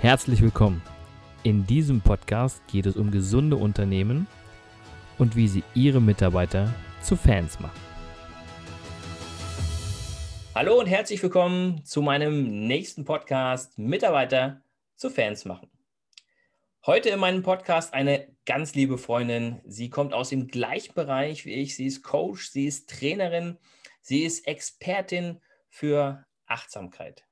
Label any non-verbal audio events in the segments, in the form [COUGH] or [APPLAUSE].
Herzlich willkommen. In diesem Podcast geht es um gesunde Unternehmen und wie sie ihre Mitarbeiter zu Fans machen. Hallo und herzlich willkommen zu meinem nächsten Podcast Mitarbeiter zu Fans machen. Heute in meinem Podcast eine ganz liebe Freundin. Sie kommt aus dem gleichen Bereich wie ich. Sie ist Coach, sie ist Trainerin, sie ist Expertin für Achtsamkeit.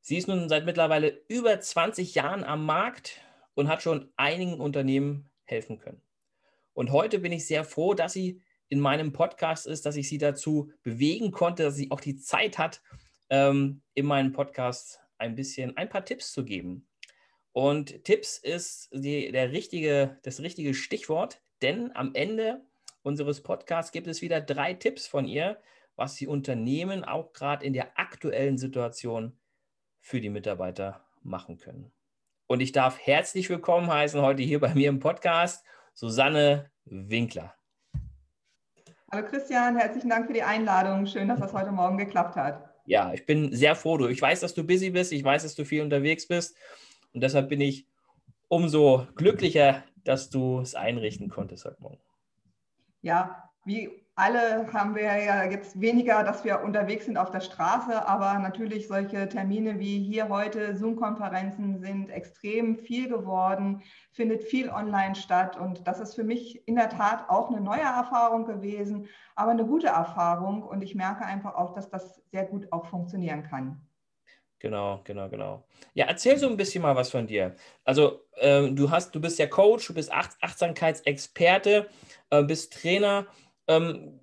Sie ist nun seit mittlerweile über 20 Jahren am Markt und hat schon einigen Unternehmen helfen können. Und heute bin ich sehr froh, dass sie in meinem Podcast ist, dass ich sie dazu bewegen konnte, dass sie auch die Zeit hat, ähm, in meinem Podcast ein bisschen ein paar Tipps zu geben. Und Tipps ist die, der richtige, das richtige Stichwort, denn am Ende unseres Podcasts gibt es wieder drei Tipps von ihr, was die Unternehmen auch gerade in der aktuellen Situation für die Mitarbeiter machen können. Und ich darf herzlich willkommen heißen heute hier bei mir im Podcast Susanne Winkler. Hallo Christian, herzlichen Dank für die Einladung. Schön, dass das heute Morgen geklappt hat. Ja, ich bin sehr froh. Du. Ich weiß, dass du busy bist. Ich weiß, dass du viel unterwegs bist. Und deshalb bin ich umso glücklicher, dass du es einrichten konntest heute Morgen. Ja, wie alle haben wir ja jetzt weniger, dass wir unterwegs sind auf der Straße, aber natürlich solche Termine wie hier heute, Zoom-Konferenzen sind extrem viel geworden, findet viel online statt und das ist für mich in der Tat auch eine neue Erfahrung gewesen, aber eine gute Erfahrung und ich merke einfach auch, dass das sehr gut auch funktionieren kann. Genau, genau, genau. Ja, erzähl so ein bisschen mal was von dir. Also ähm, du hast, du bist ja Coach, du bist Ach Achtsamkeitsexperte, äh, bist Trainer. Ähm,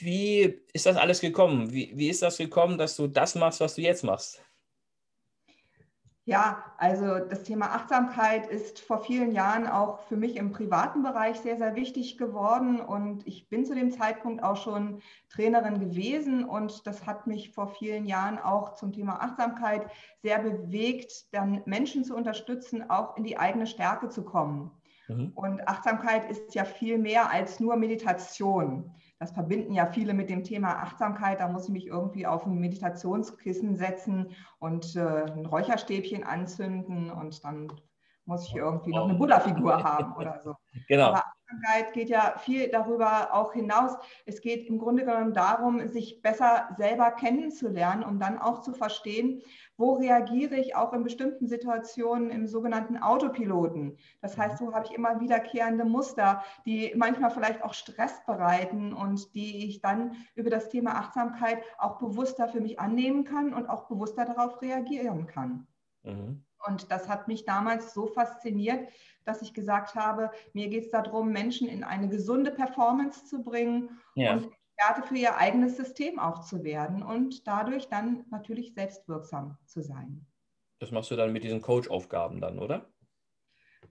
wie ist das alles gekommen? Wie, wie ist das gekommen, dass du das machst, was du jetzt machst? Ja, also das Thema Achtsamkeit ist vor vielen Jahren auch für mich im privaten Bereich sehr, sehr wichtig geworden. Und ich bin zu dem Zeitpunkt auch schon Trainerin gewesen. Und das hat mich vor vielen Jahren auch zum Thema Achtsamkeit sehr bewegt, dann Menschen zu unterstützen, auch in die eigene Stärke zu kommen. Mhm. Und Achtsamkeit ist ja viel mehr als nur Meditation. Das verbinden ja viele mit dem Thema Achtsamkeit. Da muss ich mich irgendwie auf ein Meditationskissen setzen und äh, ein Räucherstäbchen anzünden und dann muss ich irgendwie noch eine Buddha-Figur [LAUGHS] haben oder so. Genau. Aber Achtsamkeit geht ja viel darüber auch hinaus. Es geht im Grunde genommen darum, sich besser selber kennenzulernen, um dann auch zu verstehen, wo reagiere ich auch in bestimmten Situationen im sogenannten Autopiloten. Das heißt, wo habe ich immer wiederkehrende Muster, die manchmal vielleicht auch Stress bereiten und die ich dann über das Thema Achtsamkeit auch bewusster für mich annehmen kann und auch bewusster darauf reagieren kann. Mhm. Und das hat mich damals so fasziniert, dass ich gesagt habe, mir geht es darum, Menschen in eine gesunde Performance zu bringen ja. und Experte für ihr eigenes System auch zu werden und dadurch dann natürlich selbstwirksam zu sein. Das machst du dann mit diesen Coach-Aufgaben dann, oder?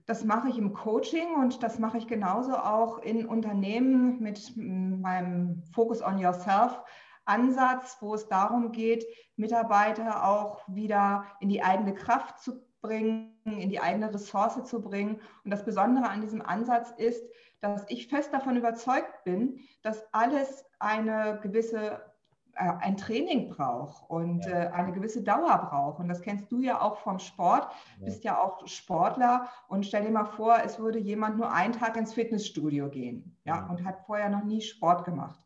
Das mache ich im Coaching und das mache ich genauso auch in Unternehmen mit meinem Focus on Yourself Ansatz, wo es darum geht, Mitarbeiter auch wieder in die eigene Kraft zu bringen, in die eigene Ressource zu bringen. Und das Besondere an diesem Ansatz ist, dass ich fest davon überzeugt bin, dass alles eine gewisse äh, ein Training braucht und ja. äh, eine gewisse Dauer braucht. Und das kennst du ja auch vom Sport, ja. bist ja auch Sportler und stell dir mal vor, es würde jemand nur einen Tag ins Fitnessstudio gehen ja, ja. und hat vorher noch nie Sport gemacht.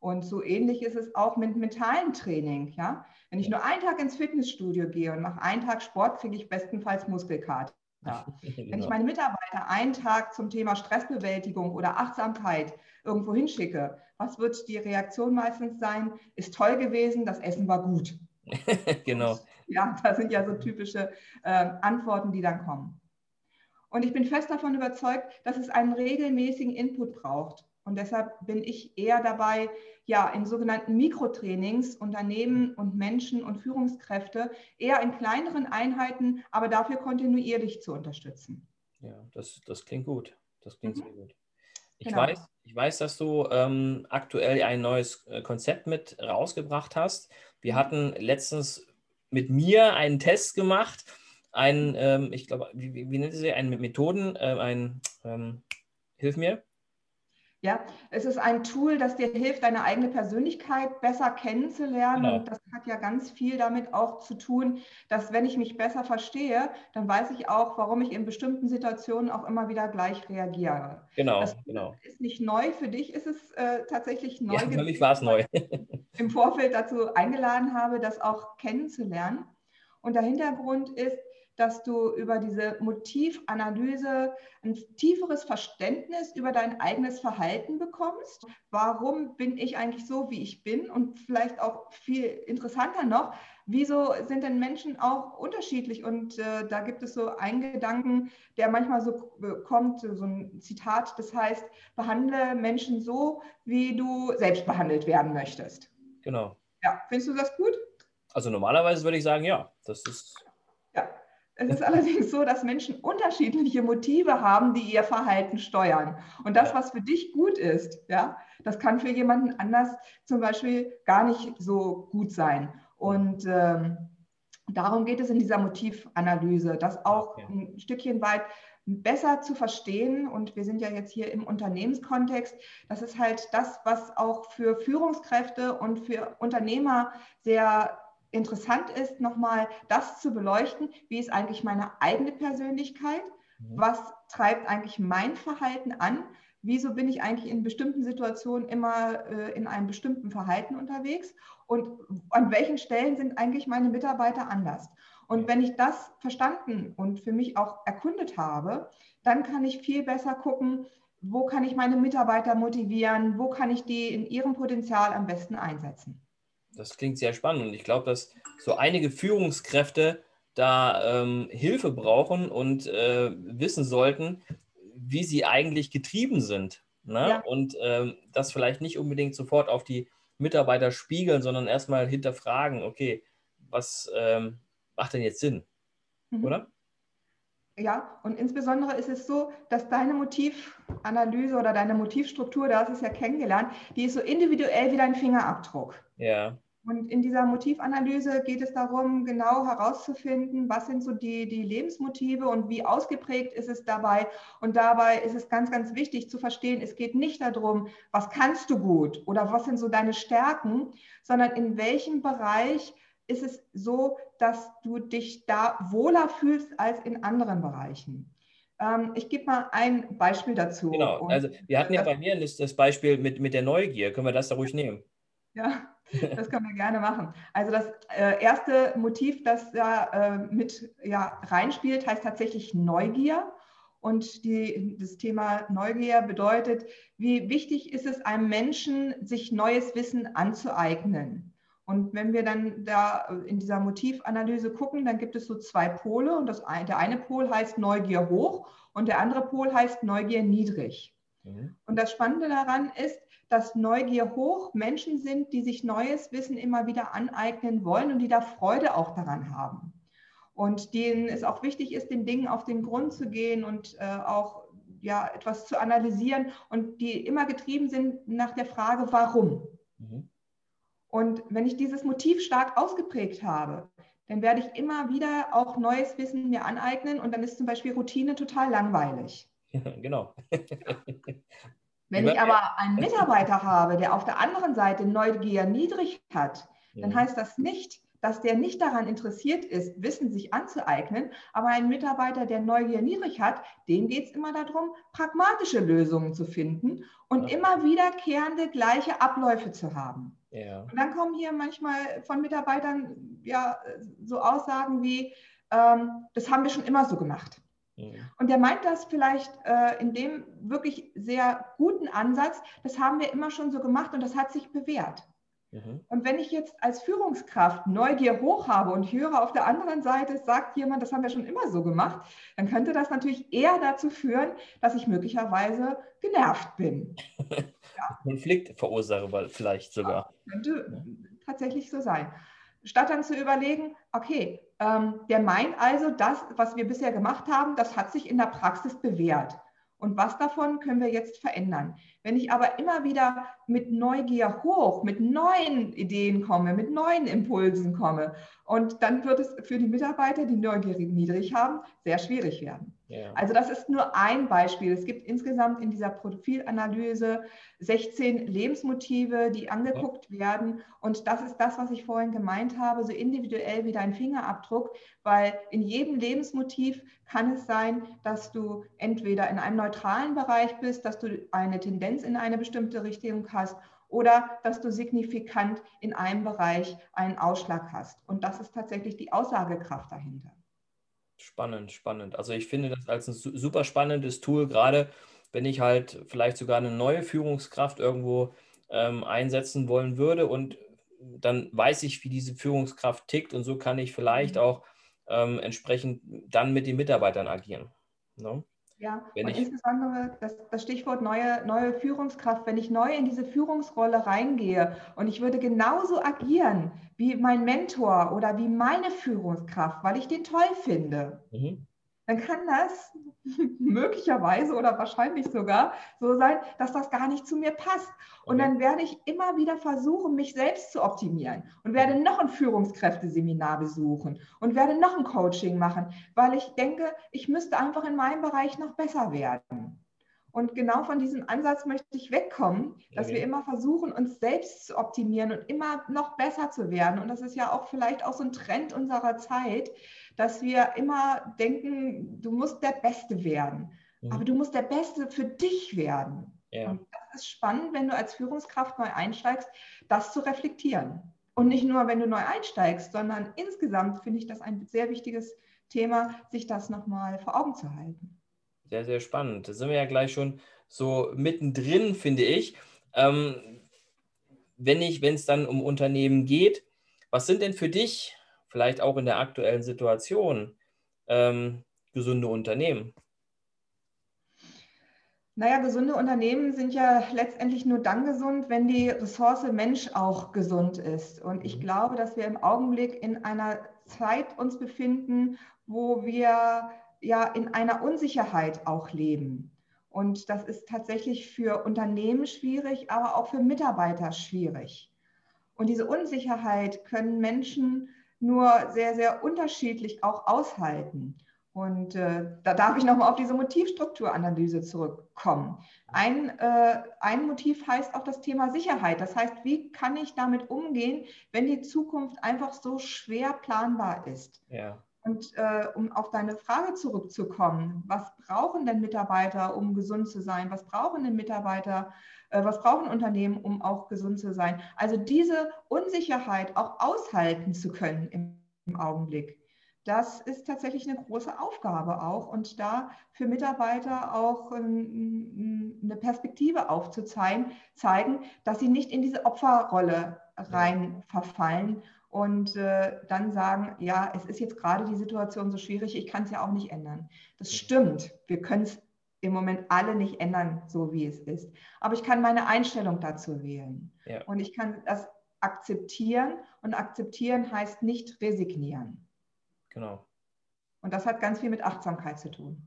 Und so ähnlich ist es auch mit mentalem Training. Ja? Wenn ich nur einen Tag ins Fitnessstudio gehe und mache einen Tag Sport, kriege ich bestenfalls Muskelkater. [LAUGHS] Wenn ich genau. meine Mitarbeiter einen Tag zum Thema Stressbewältigung oder Achtsamkeit irgendwo hinschicke, was wird die Reaktion meistens sein? Ist toll gewesen, das Essen war gut. [LAUGHS] genau. [LAUGHS] Ja, das sind ja so typische äh, Antworten, die dann kommen. Und ich bin fest davon überzeugt, dass es einen regelmäßigen Input braucht. Und deshalb bin ich eher dabei, ja, in sogenannten Mikrotrainings Unternehmen und Menschen und Führungskräfte eher in kleineren Einheiten, aber dafür kontinuierlich zu unterstützen. Ja, das, das klingt gut. Das klingt mhm. sehr gut. Ich, genau. weiß, ich weiß, dass du ähm, aktuell ein neues äh, Konzept mit rausgebracht hast. Wir mhm. hatten letztens mit mir einen Test gemacht, ein, ähm, ich glaube, wie, wie, nennt sie, ein Methoden, äh, ein, ähm, hilf mir. Ja, es ist ein Tool, das dir hilft, deine eigene Persönlichkeit besser kennenzulernen. Genau. Und das hat ja ganz viel damit auch zu tun, dass wenn ich mich besser verstehe, dann weiß ich auch, warum ich in bestimmten Situationen auch immer wieder gleich reagiere. Genau, das genau. ist nicht neu. Für dich ist es äh, tatsächlich neu. Ja, für mich war es neu. Im Vorfeld dazu eingeladen habe, das auch kennenzulernen. Und der Hintergrund ist, dass du über diese Motivanalyse ein tieferes Verständnis über dein eigenes Verhalten bekommst. Warum bin ich eigentlich so, wie ich bin? Und vielleicht auch viel interessanter noch, wieso sind denn Menschen auch unterschiedlich? Und äh, da gibt es so einen Gedanken, der manchmal so kommt, so ein Zitat, das heißt, behandle Menschen so, wie du selbst behandelt werden möchtest. Genau. Ja, findest du das gut? Also normalerweise würde ich sagen, ja, das ist es ist allerdings so, dass Menschen unterschiedliche Motive haben, die ihr Verhalten steuern. Und das, was für dich gut ist, ja, das kann für jemanden anders zum Beispiel gar nicht so gut sein. Und ähm, darum geht es in dieser Motivanalyse, das auch ein Stückchen weit besser zu verstehen. Und wir sind ja jetzt hier im Unternehmenskontext. Das ist halt das, was auch für Führungskräfte und für Unternehmer sehr interessant ist, nochmal das zu beleuchten, wie ist eigentlich meine eigene Persönlichkeit, mhm. was treibt eigentlich mein Verhalten an, wieso bin ich eigentlich in bestimmten Situationen immer äh, in einem bestimmten Verhalten unterwegs und an welchen Stellen sind eigentlich meine Mitarbeiter anders. Und wenn ich das verstanden und für mich auch erkundet habe, dann kann ich viel besser gucken, wo kann ich meine Mitarbeiter motivieren, wo kann ich die in ihrem Potenzial am besten einsetzen. Das klingt sehr spannend und ich glaube, dass so einige Führungskräfte da ähm, Hilfe brauchen und äh, wissen sollten, wie sie eigentlich getrieben sind. Ne? Ja. Und ähm, das vielleicht nicht unbedingt sofort auf die Mitarbeiter spiegeln, sondern erstmal hinterfragen, okay, was ähm, macht denn jetzt Sinn? Mhm. Oder? Ja, und insbesondere ist es so, dass deine Motivanalyse oder deine Motivstruktur, da hast du es ja kennengelernt, die ist so individuell wie dein Fingerabdruck. Ja. Und in dieser Motivanalyse geht es darum, genau herauszufinden, was sind so die, die Lebensmotive und wie ausgeprägt ist es dabei. Und dabei ist es ganz, ganz wichtig zu verstehen, es geht nicht darum, was kannst du gut oder was sind so deine Stärken, sondern in welchem Bereich ist es so, dass du dich da wohler fühlst als in anderen Bereichen. Ähm, ich gebe mal ein Beispiel dazu. Genau, also wir hatten ja bei mir das Beispiel mit, mit der Neugier. Können wir das da ruhig nehmen? Ja, [LAUGHS] das können wir gerne machen. Also das äh, erste Motiv, das da äh, mit ja, reinspielt, heißt tatsächlich Neugier. Und die, das Thema Neugier bedeutet, wie wichtig ist es einem Menschen, sich neues Wissen anzueignen. Und wenn wir dann da in dieser Motivanalyse gucken, dann gibt es so zwei Pole. Und das, der eine Pol heißt Neugier hoch und der andere Pol heißt Neugier niedrig. Mhm. Und das Spannende daran ist, dass Neugier hoch Menschen sind, die sich neues Wissen immer wieder aneignen wollen und die da Freude auch daran haben. Und denen es auch wichtig ist, den Dingen auf den Grund zu gehen und äh, auch ja, etwas zu analysieren und die immer getrieben sind nach der Frage, warum. Mhm. Und wenn ich dieses Motiv stark ausgeprägt habe, dann werde ich immer wieder auch neues Wissen mir aneignen und dann ist zum Beispiel Routine total langweilig. [LAUGHS] Genau. [LAUGHS] Wenn ich aber einen Mitarbeiter habe, der auf der anderen Seite Neugier niedrig hat, dann heißt das nicht, dass der nicht daran interessiert ist, Wissen sich anzueignen, aber ein Mitarbeiter, der Neugier niedrig hat, dem geht es immer darum, pragmatische Lösungen zu finden und ja. immer wiederkehrende gleiche Abläufe zu haben. Ja. Und dann kommen hier manchmal von Mitarbeitern ja so Aussagen wie, ähm, das haben wir schon immer so gemacht. Mhm. Und der meint das vielleicht äh, in dem wirklich sehr guten Ansatz, das haben wir immer schon so gemacht und das hat sich bewährt. Mhm. Und wenn ich jetzt als Führungskraft Neugier hoch habe und höre auf der anderen Seite, sagt jemand, das haben wir schon immer so gemacht, dann könnte das natürlich eher dazu führen, dass ich möglicherweise genervt bin. [LAUGHS] ja. Konflikt verursache vielleicht sogar. Ja, könnte ja. tatsächlich so sein. Statt dann zu überlegen, okay, ähm, der meint also, das, was wir bisher gemacht haben, das hat sich in der Praxis bewährt. Und was davon können wir jetzt verändern? Wenn ich aber immer wieder mit Neugier hoch, mit neuen Ideen komme, mit neuen Impulsen komme, und dann wird es für die Mitarbeiter, die Neugier niedrig haben, sehr schwierig werden. Ja. Also das ist nur ein Beispiel. Es gibt insgesamt in dieser Profilanalyse 16 Lebensmotive, die angeguckt ja. werden. Und das ist das, was ich vorhin gemeint habe, so individuell wie dein Fingerabdruck, weil in jedem Lebensmotiv kann es sein, dass du entweder in einem neutralen Bereich bist, dass du eine Tendenz in eine bestimmte Richtung hast oder dass du signifikant in einem Bereich einen Ausschlag hast. Und das ist tatsächlich die Aussagekraft dahinter. Spannend, spannend. Also ich finde das als ein super spannendes Tool, gerade wenn ich halt vielleicht sogar eine neue Führungskraft irgendwo ähm, einsetzen wollen würde und dann weiß ich, wie diese Führungskraft tickt und so kann ich vielleicht mhm. auch ähm, entsprechend dann mit den Mitarbeitern agieren. Ne? Ja, wenn und ich, insbesondere das, das, Stichwort neue, neue Führungskraft, wenn ich neu in diese Führungsrolle reingehe und ich würde genauso agieren wie mein Mentor oder wie meine Führungskraft, weil ich den toll finde, mhm dann kann das [LAUGHS] möglicherweise oder wahrscheinlich sogar so sein, dass das gar nicht zu mir passt. Und dann werde ich immer wieder versuchen, mich selbst zu optimieren und werde noch ein Führungskräfteseminar besuchen und werde noch ein Coaching machen, weil ich denke, ich müsste einfach in meinem Bereich noch besser werden. Und genau von diesem Ansatz möchte ich wegkommen, dass wir immer versuchen, uns selbst zu optimieren und immer noch besser zu werden. Und das ist ja auch vielleicht auch so ein Trend unserer Zeit, dass wir immer denken, du musst der Beste werden. Mhm. Aber du musst der Beste für dich werden. Ja. Und das ist spannend, wenn du als Führungskraft neu einsteigst, das zu reflektieren. Und nicht nur, wenn du neu einsteigst, sondern insgesamt finde ich das ein sehr wichtiges Thema, sich das nochmal vor Augen zu halten. Sehr, sehr spannend. Da sind wir ja gleich schon so mittendrin, finde ich. Ähm, wenn es dann um Unternehmen geht, was sind denn für dich, vielleicht auch in der aktuellen Situation, ähm, gesunde Unternehmen? Naja, gesunde Unternehmen sind ja letztendlich nur dann gesund, wenn die Ressource Mensch auch gesund ist. Und ich mhm. glaube, dass wir im Augenblick in einer Zeit uns befinden, wo wir ja in einer Unsicherheit auch leben. Und das ist tatsächlich für Unternehmen schwierig, aber auch für Mitarbeiter schwierig. Und diese Unsicherheit können Menschen nur sehr, sehr unterschiedlich auch aushalten. Und äh, da darf ich nochmal auf diese Motivstrukturanalyse zurückkommen. Ein, äh, ein Motiv heißt auch das Thema Sicherheit. Das heißt, wie kann ich damit umgehen, wenn die Zukunft einfach so schwer planbar ist? Ja. Und äh, um auf deine Frage zurückzukommen, was brauchen denn Mitarbeiter, um gesund zu sein? Was brauchen denn Mitarbeiter, was brauchen Unternehmen, um auch gesund zu sein? Also diese Unsicherheit auch aushalten zu können im, im Augenblick. Das ist tatsächlich eine große Aufgabe auch und da für Mitarbeiter auch ähm, eine Perspektive aufzuzeigen, zeigen, dass sie nicht in diese Opferrolle rein verfallen und äh, dann sagen, ja, es ist jetzt gerade die Situation so schwierig, ich kann es ja auch nicht ändern. Das stimmt, wir können es im Moment alle nicht ändern, so wie es ist. Aber ich kann meine Einstellung dazu wählen. Ja. Und ich kann das akzeptieren. Und akzeptieren heißt nicht resignieren. Genau. Und das hat ganz viel mit Achtsamkeit zu tun.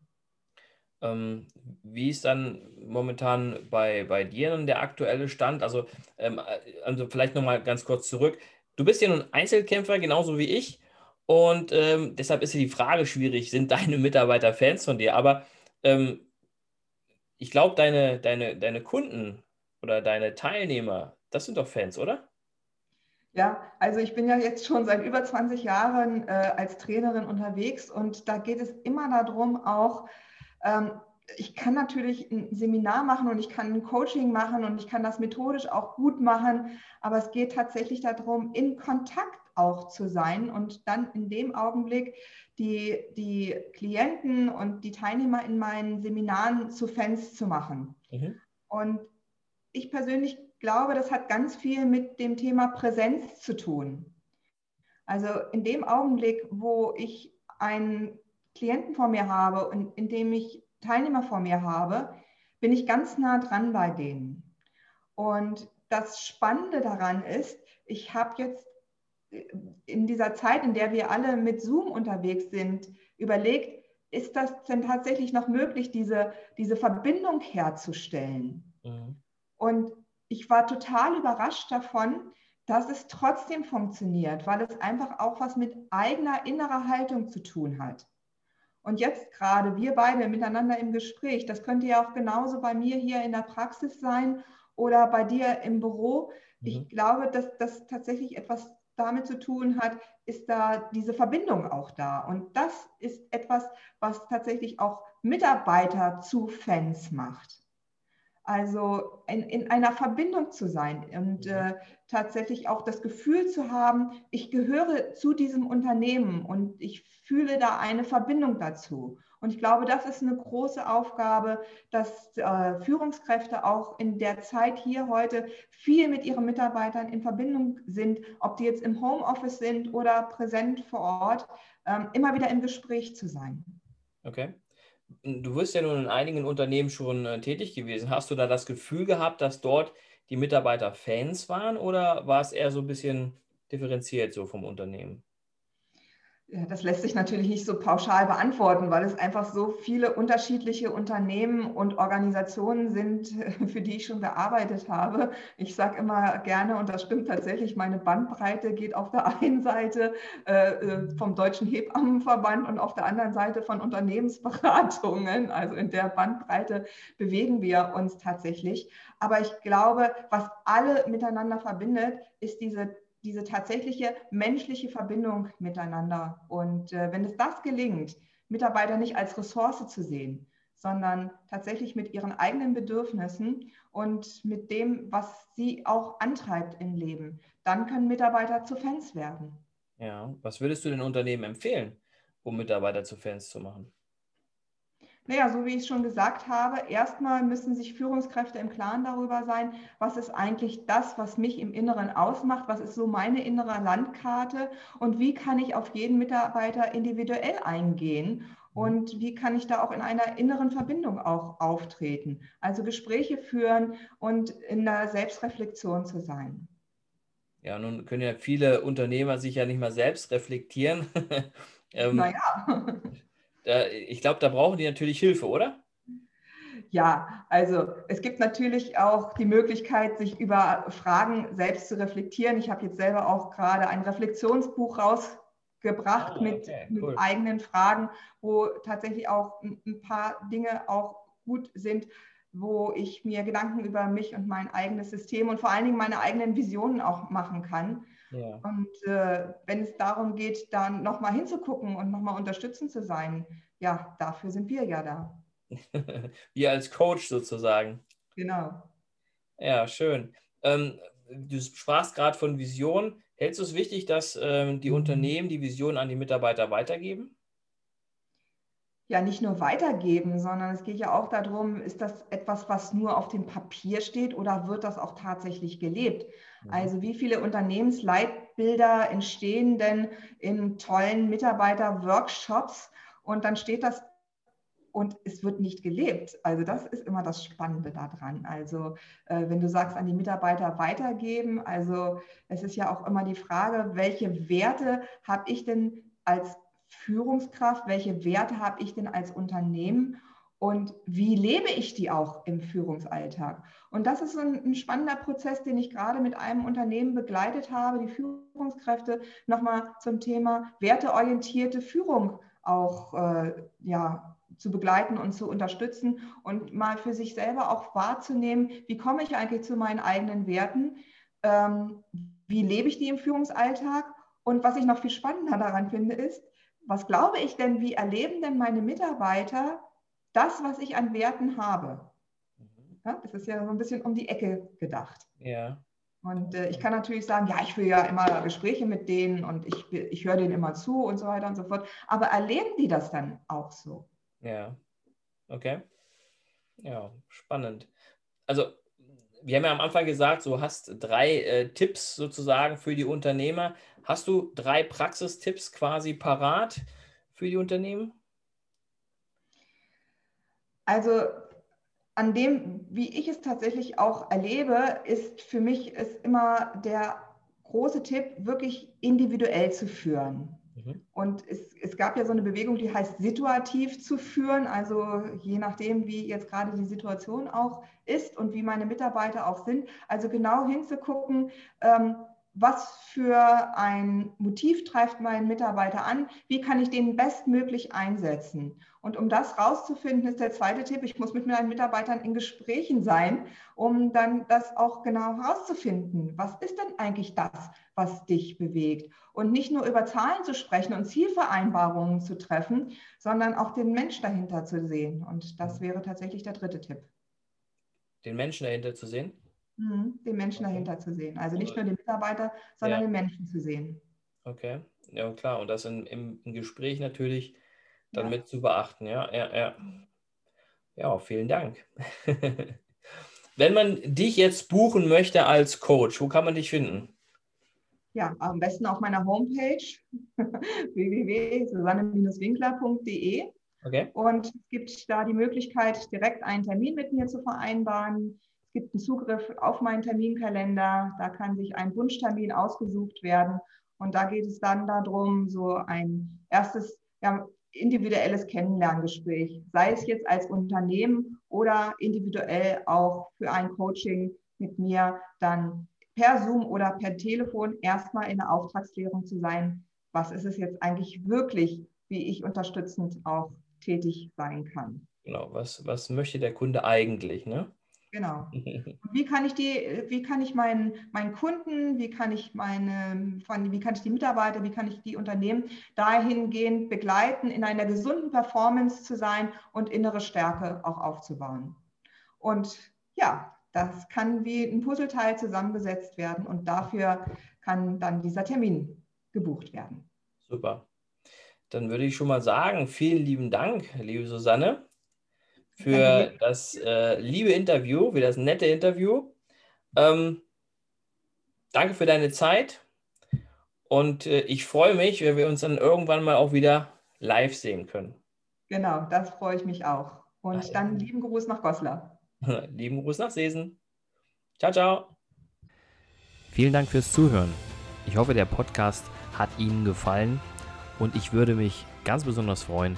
Ähm, wie ist dann momentan bei, bei dir der aktuelle Stand? Also, ähm, also vielleicht nochmal ganz kurz zurück. Du bist ja nun Einzelkämpfer, genauso wie ich. Und ähm, deshalb ist ja die Frage schwierig, sind deine Mitarbeiter Fans von dir? Aber ähm, ich glaube, deine, deine, deine Kunden oder deine Teilnehmer, das sind doch Fans, oder? Ja, also ich bin ja jetzt schon seit über 20 Jahren äh, als Trainerin unterwegs und da geht es immer darum, auch ähm, ich kann natürlich ein Seminar machen und ich kann ein Coaching machen und ich kann das methodisch auch gut machen, aber es geht tatsächlich darum, in Kontakt auch zu sein und dann in dem Augenblick die, die Klienten und die Teilnehmer in meinen Seminaren zu Fans zu machen. Mhm. Und ich persönlich glaube, das hat ganz viel mit dem Thema Präsenz zu tun. Also in dem Augenblick, wo ich einen Klienten vor mir habe und in dem ich Teilnehmer vor mir habe, bin ich ganz nah dran bei denen. Und das Spannende daran ist, ich habe jetzt in dieser Zeit, in der wir alle mit Zoom unterwegs sind, überlegt, ist das denn tatsächlich noch möglich, diese, diese Verbindung herzustellen? Mhm. Und ich war total überrascht davon, dass es trotzdem funktioniert, weil es einfach auch was mit eigener innerer Haltung zu tun hat. Und jetzt gerade wir beide miteinander im Gespräch, das könnte ja auch genauso bei mir hier in der Praxis sein oder bei dir im Büro. Mhm. Ich glaube, dass das tatsächlich etwas damit zu tun hat, ist da diese Verbindung auch da. Und das ist etwas, was tatsächlich auch Mitarbeiter zu Fans macht. Also in, in einer Verbindung zu sein und mhm. äh, tatsächlich auch das Gefühl zu haben, ich gehöre zu diesem Unternehmen und ich fühle da eine Verbindung dazu. Und ich glaube, das ist eine große Aufgabe, dass äh, Führungskräfte auch in der Zeit hier heute viel mit ihren Mitarbeitern in Verbindung sind, ob die jetzt im Homeoffice sind oder präsent vor Ort, ähm, immer wieder im Gespräch zu sein. Okay. Du wirst ja nun in einigen Unternehmen schon äh, tätig gewesen. Hast du da das Gefühl gehabt, dass dort die Mitarbeiter Fans waren oder war es eher so ein bisschen differenziert so vom Unternehmen? Ja, das lässt sich natürlich nicht so pauschal beantworten, weil es einfach so viele unterschiedliche Unternehmen und Organisationen sind, [LAUGHS] für die ich schon gearbeitet habe. Ich sage immer gerne, und das stimmt tatsächlich, meine Bandbreite geht auf der [LAUGHS] einen Seite äh, äh, vom Deutschen Hebammenverband und auf der anderen Seite von Unternehmensberatungen. [LAUGHS] Also in der Bandbreite bewegen wir uns tatsächlich. Aber ich glaube, was alle miteinander verbindet, ist diese diese tatsächliche menschliche Verbindung miteinander. Und äh, wenn es das gelingt, Mitarbeiter nicht als Ressource zu sehen, sondern tatsächlich mit ihren eigenen Bedürfnissen und mit dem, was sie auch antreibt im Leben, dann können Mitarbeiter zu Fans werden. Ja, was würdest du den Unternehmen empfehlen, um Mitarbeiter zu Fans zu machen? Naja, so wie ich schon gesagt habe, erstmal müssen sich Führungskräfte im Klaren darüber sein, was ist eigentlich das, was mich im Inneren ausmacht, was ist so meine innere Landkarte und wie kann ich auf jeden Mitarbeiter individuell eingehen und wie kann ich da auch in einer inneren Verbindung auch auftreten. Also Gespräche führen und in der Selbstreflexion zu sein. Ja, nun können ja viele Unternehmer sich ja nicht mal selbst reflektieren. [LAUGHS] ähm, naja. Ich glaube, da brauchen die natürlich Hilfe, oder? Ja, also es gibt natürlich auch die Möglichkeit, sich über Fragen selbst zu reflektieren. Ich habe jetzt selber auch gerade ein Reflexionsbuch rausgebracht mit, okay, cool. mit, eigenen Fragen, wo tatsächlich auch ein paar Dinge auch gut sind, wo ich mir Gedanken über mich und mein eigenes System und vor allen Dingen meine eigenen Visionen auch machen kann. Ja. Und äh, wenn es darum geht, dann nochmal hinzugucken und nochmal unterstützend zu sein, ja, dafür sind wir ja da. [LAUGHS] wir als Coach sozusagen. Genau. Ja, schön. Ähm, du sprachst gerade von Vision. Hältst du es wichtig, dass ähm, die mhm. Unternehmen die Vision an die Mitarbeiter weitergeben? Ja nicht nur weitergeben, sondern es geht ja auch darum, ist das etwas, was nur auf dem Papier steht oder wird das auch tatsächlich gelebt? Mhm. Also wie viele Unternehmensleitbilder entstehen denn in tollen Mitarbeiter-Workshops und dann steht das und es wird nicht gelebt. Also das ist immer das Spannende daran. Also äh, wenn du sagst, an die Mitarbeiter weitergeben, also es ist ja auch immer die Frage, welche Werte habe ich denn als Führungskraft? Welche Werte habe ich denn als Unternehmen? Und wie lebe ich die auch im Führungsalltag? Und das ist ein, ein, spannender Prozess, den ich gerade mit einem Unternehmen begleitet habe, die Führungskräfte nochmal zum Thema werteorientierte Führung auch äh, ja, zu begleiten und zu unterstützen und mal für sich selber auch wahrzunehmen, wie komme ich eigentlich zu meinen eigenen Werten, ähm, wie lebe ich die im Führungsalltag und was ich noch viel spannender daran finde, ist, was glaube ich denn, wie erleben denn meine Mitarbeiter das, was ich an Werten habe? Mhm. Ja, das ist ja so ein bisschen um die Ecke gedacht. Ja. Und äh, ich kann natürlich sagen, ja, ich führe ja immer Gespräche mit denen und ich, ich höre denen immer zu und so weiter und so fort. Aber erleben die das dann auch so? Ja, okay. Ja, spannend. Also, wir haben ja am Anfang gesagt, du hast drei äh, Tipps sozusagen für die Unternehmer. Hast du drei Praxistipps quasi parat für die Unternehmen? Also an dem, wie ich es tatsächlich auch erlebe, ist für mich ist immer der große Tipp, wirklich individuell zu führen. Mhm. Und es, es gab ja so eine Bewegung, die heißt situativ zu führen, also je nachdem, wie jetzt gerade die Situation auch ist und wie meine Mitarbeiter auch sind. Also genau hinzugucken, ähm, was für ein Motiv treibt meinen Mitarbeiter an, wie kann ich den bestmöglich einsetzen. Und um das rauszufinden, ist der zweite Tipp, ich muss mit meinen Mitarbeitern in Gesprächen sein, um dann das auch genau herauszufinden. Was ist denn eigentlich das, was dich bewegt? Und nicht nur über Zahlen zu sprechen und Zielvereinbarungen zu treffen, sondern auch den Mensch dahinter zu sehen. Und das wäre tatsächlich der dritte Tipp. Den Menschen dahinter zu sehen? Mhm, den Menschen okay. dahinter zu sehen. Also nicht nur den Mitarbeiter, sondern ja. den Menschen zu sehen. Okay, ja klar. Und das in, im, im Gespräch natürlich dann ja. mit zu beachten. Ja, ja, ja. Ja, vielen Dank. [LAUGHS] Wenn man dich jetzt buchen möchte als Coach, wo kann man dich finden? Ja, am besten auf meiner Homepage [LAUGHS] www.susanne-winkler.de. Okay. Und es gibt da die Möglichkeit, direkt einen Termin mit mir zu vereinbaren. Es gibt einen Zugriff auf meinen Terminkalender. Da kann sich ein Wunschtermin ausgesucht werden. Und da geht es dann darum, so ein erstes ja, individuelles Kennenlerngespräch, sei es jetzt als Unternehmen oder individuell auch für ein Coaching mit mir, dann per Zoom oder per Telefon erstmal in der Auftragsklärung zu sein. Was ist es jetzt eigentlich wirklich, wie ich unterstützend auch tätig sein kann? Genau, was, was möchte der Kunde eigentlich? Ne? Genau. [LAUGHS] wie kann ich die, wie kann ich meinen, meinen Kunden, wie kann ich meine, wie kann ich die Mitarbeiter, wie kann ich die Unternehmen dahingehend begleiten, in einer gesunden Performance zu sein und innere Stärke auch aufzubauen. Und ja, das kann wie ein Puzzleteil zusammengesetzt werden und dafür kann dann dieser Termin gebucht werden. Super. Dann würde ich schon mal sagen, vielen lieben Dank, liebe Susanne für das äh, liebe Interview, für das nette Interview. Ähm, danke für deine Zeit und äh, ich freue mich, wenn wir uns dann irgendwann mal auch wieder live sehen können. Genau, das freue ich mich auch. Und Nein. dann lieben Gruß nach Goslar. [LAUGHS] lieben Gruß nach Sesen. Ciao, ciao. Vielen Dank fürs Zuhören. Ich hoffe, der Podcast hat Ihnen gefallen und ich würde mich ganz besonders freuen,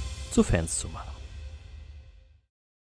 zu Fans zu machen.